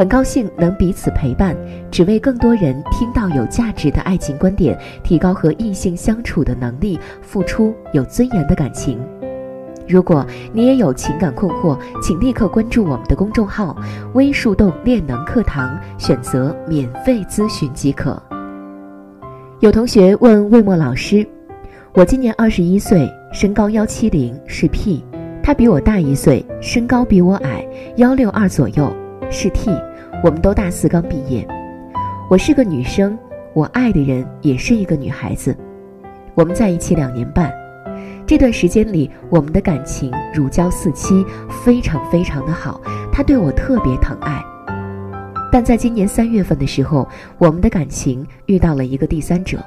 很高兴能彼此陪伴，只为更多人听到有价值的爱情观点，提高和异性相处的能力，付出有尊严的感情。如果你也有情感困惑，请立刻关注我们的公众号“微树洞恋能课堂”，选择免费咨询即可。有同学问魏墨老师：“我今年二十一岁，身高幺七零，是 P，他比我大一岁，身高比我矮，幺六二左右，是 T。”我们都大四刚毕业，我是个女生，我爱的人也是一个女孩子，我们在一起两年半，这段时间里我们的感情如胶似漆，非常非常的好，他对我特别疼爱。但在今年三月份的时候，我们的感情遇到了一个第三者，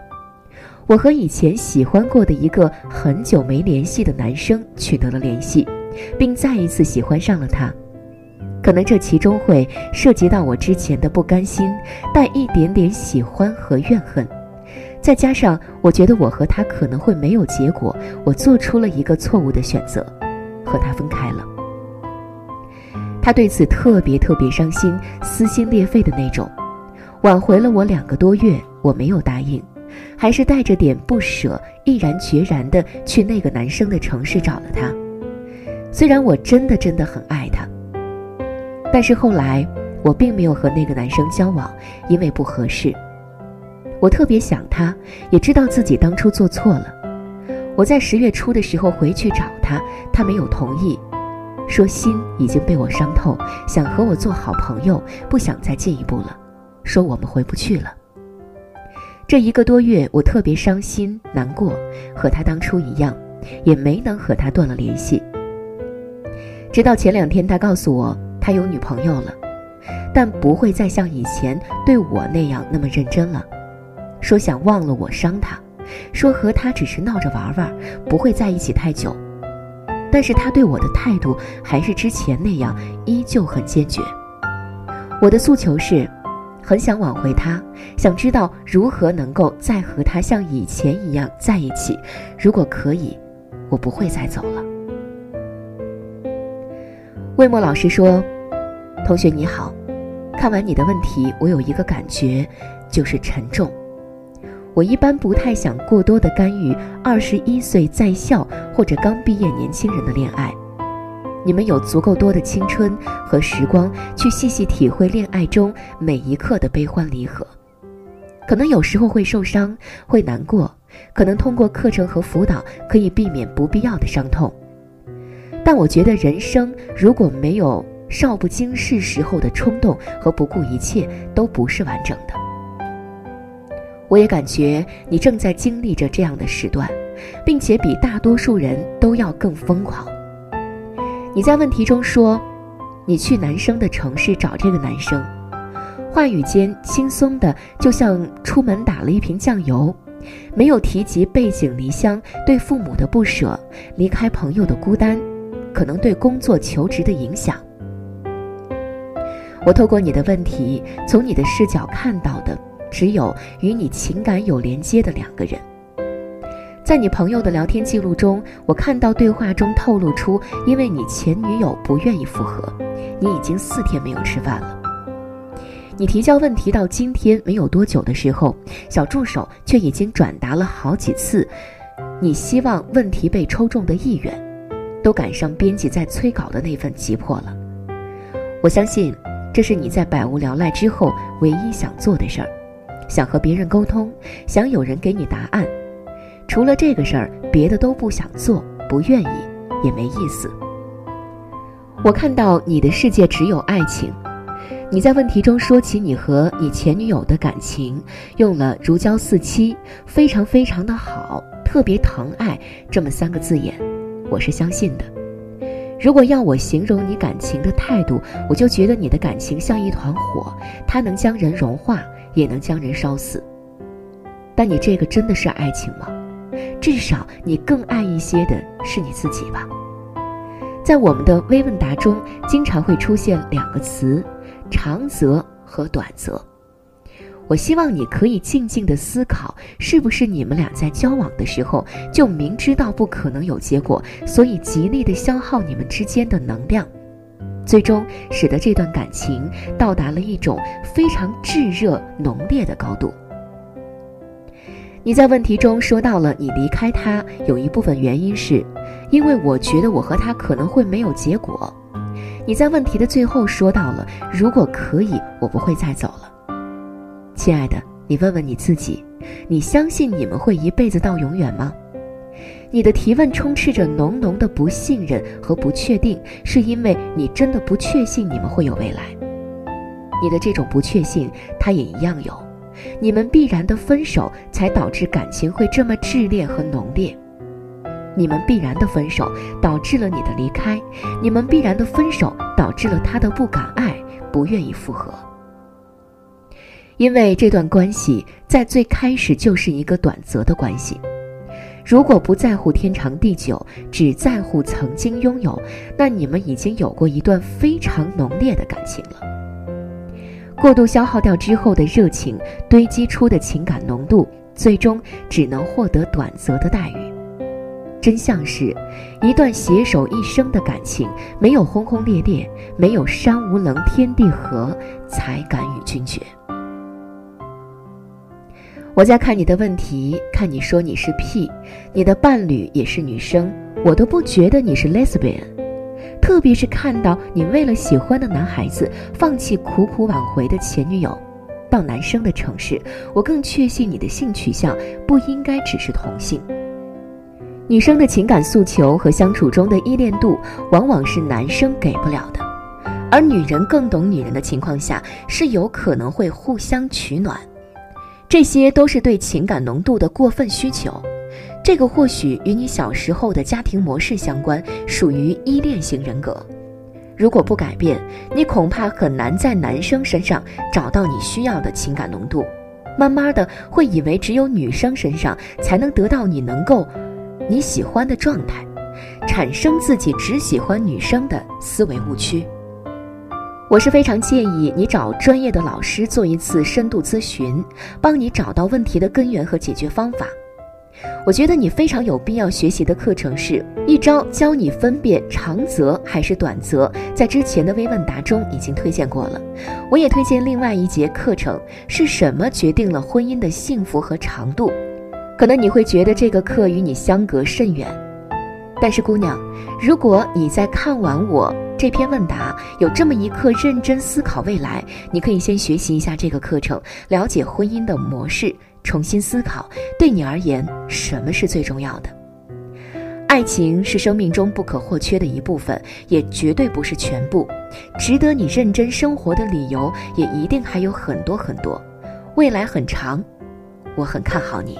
我和以前喜欢过的一个很久没联系的男生取得了联系，并再一次喜欢上了他。可能这其中会涉及到我之前的不甘心，带一点点喜欢和怨恨，再加上我觉得我和他可能会没有结果，我做出了一个错误的选择，和他分开了。他对此特别特别伤心，撕心裂肺的那种，挽回了我两个多月，我没有答应，还是带着点不舍，毅然决然的去那个男生的城市找了他。虽然我真的真的很爱。但是后来，我并没有和那个男生交往，因为不合适。我特别想他，也知道自己当初做错了。我在十月初的时候回去找他，他没有同意，说心已经被我伤透，想和我做好朋友，不想再进一步了，说我们回不去了。这一个多月，我特别伤心难过，和他当初一样，也没能和他断了联系。直到前两天，他告诉我。他有女朋友了，但不会再像以前对我那样那么认真了。说想忘了我伤他，说和他只是闹着玩玩，不会在一起太久。但是他对我的态度还是之前那样，依旧很坚决。我的诉求是，很想挽回他，想知道如何能够再和他像以前一样在一起。如果可以，我不会再走了。魏墨老师说。同学你好，看完你的问题，我有一个感觉，就是沉重。我一般不太想过多的干预二十一岁在校或者刚毕业年轻人的恋爱。你们有足够多的青春和时光去细细体会恋爱中每一刻的悲欢离合，可能有时候会受伤，会难过，可能通过课程和辅导可以避免不必要的伤痛。但我觉得人生如果没有。少不经事时候的冲动和不顾一切都不是完整的。我也感觉你正在经历着这样的时段，并且比大多数人都要更疯狂。你在问题中说，你去男生的城市找这个男生，话语间轻松的就像出门打了一瓶酱油，没有提及背井离乡、对父母的不舍、离开朋友的孤单，可能对工作求职的影响。我透过你的问题，从你的视角看到的，只有与你情感有连接的两个人。在你朋友的聊天记录中，我看到对话中透露出，因为你前女友不愿意复合，你已经四天没有吃饭了。你提交问题到今天没有多久的时候，小助手却已经转达了好几次，你希望问题被抽中的意愿，都赶上编辑在催稿的那份急迫了。我相信。这是你在百无聊赖之后唯一想做的事儿，想和别人沟通，想有人给你答案。除了这个事儿，别的都不想做，不愿意，也没意思。我看到你的世界只有爱情。你在问题中说起你和你前女友的感情，用了“如胶似漆”“非常非常的好”“特别疼爱”这么三个字眼，我是相信的。如果要我形容你感情的态度，我就觉得你的感情像一团火，它能将人融化，也能将人烧死。但你这个真的是爱情吗？至少你更爱一些的是你自己吧。在我们的微问答中，经常会出现两个词。长则和短则，我希望你可以静静的思考，是不是你们俩在交往的时候就明知道不可能有结果，所以极力的消耗你们之间的能量，最终使得这段感情到达了一种非常炙热浓烈的高度。你在问题中说到了，你离开他有一部分原因是，因为我觉得我和他可能会没有结果。你在问题的最后说到了，如果可以，我不会再走了。亲爱的，你问问你自己，你相信你们会一辈子到永远吗？你的提问充斥着浓浓的不信任和不确定，是因为你真的不确信你们会有未来。你的这种不确信，他也一样有。你们必然的分手，才导致感情会这么炽烈和浓烈。你们必然的分手导致了你的离开，你们必然的分手导致了他的不敢爱，不愿意复合。因为这段关系在最开始就是一个短则的关系。如果不在乎天长地久，只在乎曾经拥有，那你们已经有过一段非常浓烈的感情了。过度消耗掉之后的热情堆积出的情感浓度，最终只能获得短则的待遇。真相是，一段携手一生的感情，没有轰轰烈烈，没有山无棱天地合，才敢与君绝。我在看你的问题，看你说你是 P，你的伴侣也是女生，我都不觉得你是 Lesbian。特别是看到你为了喜欢的男孩子，放弃苦苦挽回的前女友，到男生的城市，我更确信你的性取向不应该只是同性。女生的情感诉求和相处中的依恋度，往往是男生给不了的，而女人更懂女人的情况下，是有可能会互相取暖，这些都是对情感浓度的过分需求。这个或许与你小时候的家庭模式相关，属于依恋型人格。如果不改变，你恐怕很难在男生身上找到你需要的情感浓度，慢慢的会以为只有女生身上才能得到你能够。你喜欢的状态，产生自己只喜欢女生的思维误区。我是非常建议你找专业的老师做一次深度咨询，帮你找到问题的根源和解决方法。我觉得你非常有必要学习的课程是一招教你分辨长则还是短则，在之前的微问答中已经推荐过了。我也推荐另外一节课程，是什么决定了婚姻的幸福和长度。可能你会觉得这个课与你相隔甚远，但是姑娘，如果你在看完我这篇问答，有这么一刻认真思考未来，你可以先学习一下这个课程，了解婚姻的模式，重新思考，对你而言什么是最重要的？爱情是生命中不可或缺的一部分，也绝对不是全部。值得你认真生活的理由也一定还有很多很多，未来很长，我很看好你。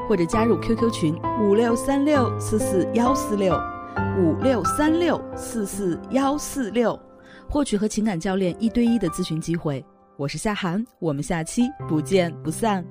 或者加入 QQ 群五六三六四四幺四六五六三六四四幺四六，获取和情感教练一对一的咨询机会。我是夏涵，我们下期不见不散。